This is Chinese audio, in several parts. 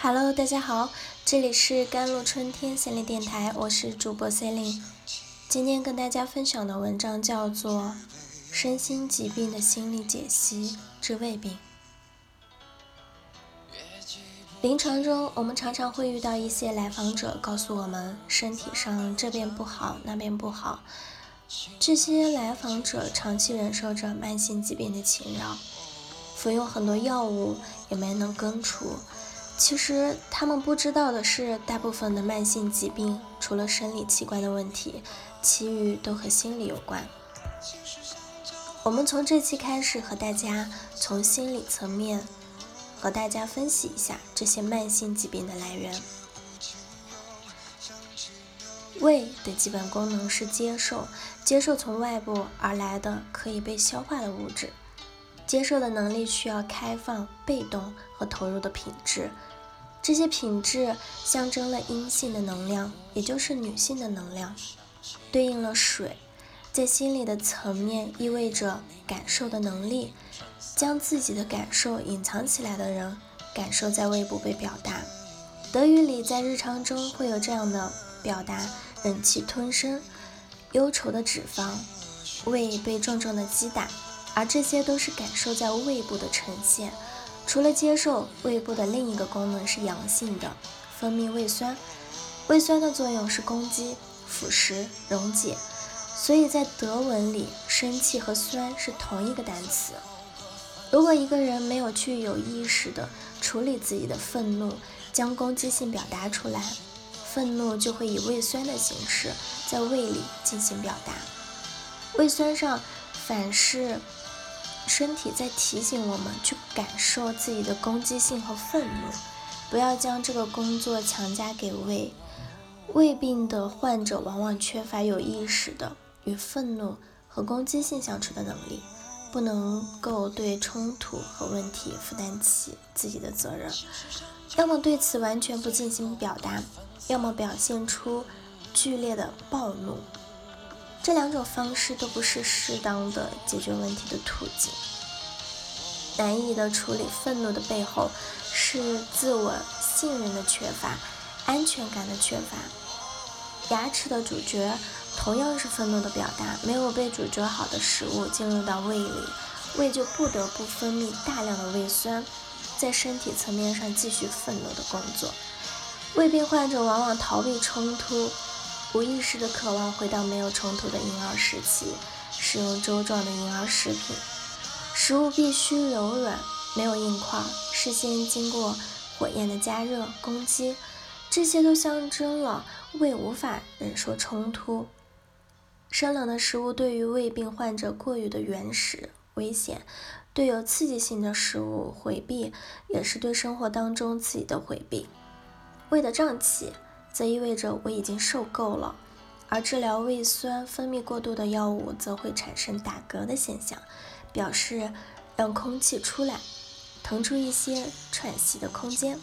Hello，大家好，这里是甘露春天心理电台，我是主播 c e l i n e 今天跟大家分享的文章叫做《身心疾病的心理解析之胃病》。临床中，我们常常会遇到一些来访者告诉我们，身体上这边不好，那边不好。这些来访者长期忍受着慢性疾病的侵扰，服用很多药物也没能根除。其实他们不知道的是，大部分的慢性疾病除了生理器官的问题，其余都和心理有关。我们从这期开始和大家从心理层面和大家分析一下这些慢性疾病的来源。胃的基本功能是接受，接受从外部而来的可以被消化的物质。接受的能力需要开放、被动和投入的品质，这些品质象征了阴性的能量，也就是女性的能量，对应了水，在心理的层面意味着感受的能力。将自己的感受隐藏起来的人，感受在胃部被表达。德语里在日常中会有这样的表达：忍气吞声，忧愁的脂肪，胃被重重的击打。而这些都是感受在胃部的呈现。除了接受，胃部的另一个功能是阳性的，分泌胃酸。胃酸的作用是攻击、腐蚀、溶解。所以在德文里，生气和酸是同一个单词。如果一个人没有去有意识地处理自己的愤怒，将攻击性表达出来，愤怒就会以胃酸的形式在胃里进行表达。胃酸上反是。身体在提醒我们去感受自己的攻击性和愤怒，不要将这个工作强加给胃。胃病的患者往往缺乏有意识的与愤怒和攻击性相处的能力，不能够对冲突和问题负担起自己的责任，要么对此完全不进行表达，要么表现出剧烈的暴怒。这两种方式都不是适当的解决问题的途径。难以的处理愤怒的背后，是自我信任的缺乏，安全感的缺乏。牙齿的咀嚼同样是愤怒的表达，没有被咀嚼好的食物进入到胃里，胃就不得不分泌大量的胃酸，在身体层面上继续愤怒的工作。胃病患者往往逃避冲突。无意识的渴望回到没有冲突的婴儿时期，使用粥状的婴儿食品，食物必须柔软，没有硬块，事先经过火焰的加热、攻击，这些都象征了胃无法忍受冲突。生冷的食物对于胃病患者过于的原始、危险，对有刺激性的食物回避，也是对生活当中刺激的回避。胃的胀气。则意味着我已经受够了，而治疗胃酸分泌过度的药物则会产生打嗝的现象，表示让空气出来，腾出一些喘息的空间。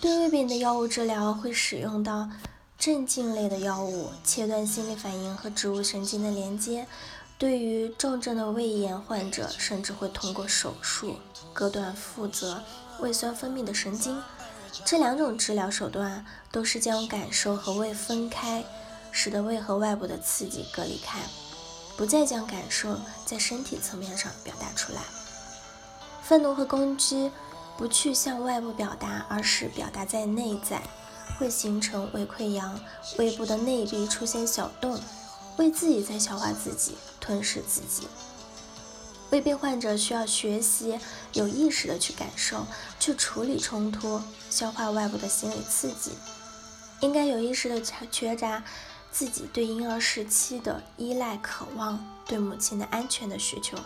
对胃病的药物治疗会使用到镇静类的药物，切断心理反应和植物神经的连接。对于重症的胃炎患者，甚至会通过手术割断负责胃酸分泌的神经。这两种治疗手段都是将感受和胃分开，使得胃和外部的刺激隔离开，不再将感受在身体层面上表达出来。愤怒和攻击不去向外部表达，而是表达在内在，会形成胃溃疡，胃部的内壁出现小洞，胃自己在消化自己，吞噬自己。胃病患者需要学习有意识的去感受，去处理冲突，消化外部的心理刺激。应该有意识的觉察自己对婴儿时期的依赖渴望，对母亲的安全的需求，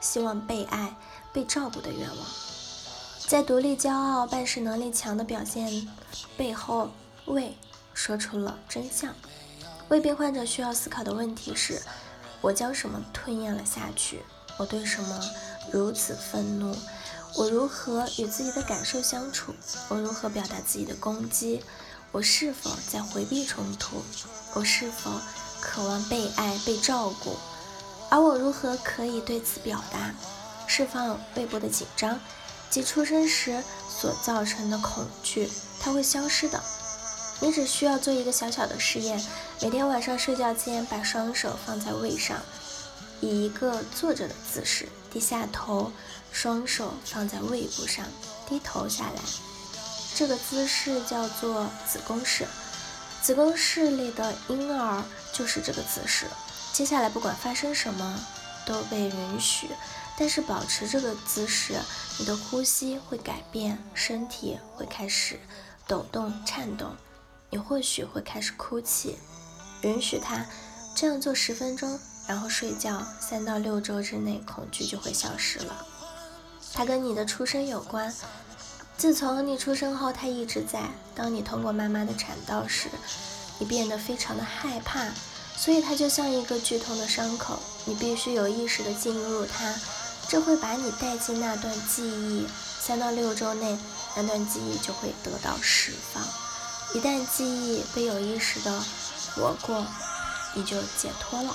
希望被爱、被照顾的愿望。在独立、骄傲、办事能力强的表现背后，胃说出了真相。胃病患者需要思考的问题是：我将什么吞咽了下去？我对什么如此愤怒？我如何与自己的感受相处？我如何表达自己的攻击？我是否在回避冲突？我是否渴望被爱、被照顾？而我如何可以对此表达？释放胃部的紧张，即出生时所造成的恐惧，它会消失的。你只需要做一个小小的试验：每天晚上睡觉前，把双手放在胃上，以一个坐着的姿势，低下头，双手放在胃部上，低头下来。这个姿势叫做子宫式。子宫式里的婴儿就是这个姿势。接下来不管发生什么都被允许，但是保持这个姿势，你的呼吸会改变，身体会开始抖动颤动。你或许会开始哭泣，允许他这样做十分钟，然后睡觉。三到六周之内，恐惧就会消失了。它跟你的出生有关。自从你出生后，它一直在。当你通过妈妈的产道时，你变得非常的害怕，所以它就像一个剧痛的伤口。你必须有意识的进入它，这会把你带进那段记忆。三到六周内，那段记忆就会得到释放。一旦记忆被有意识的活过，你就解脱了。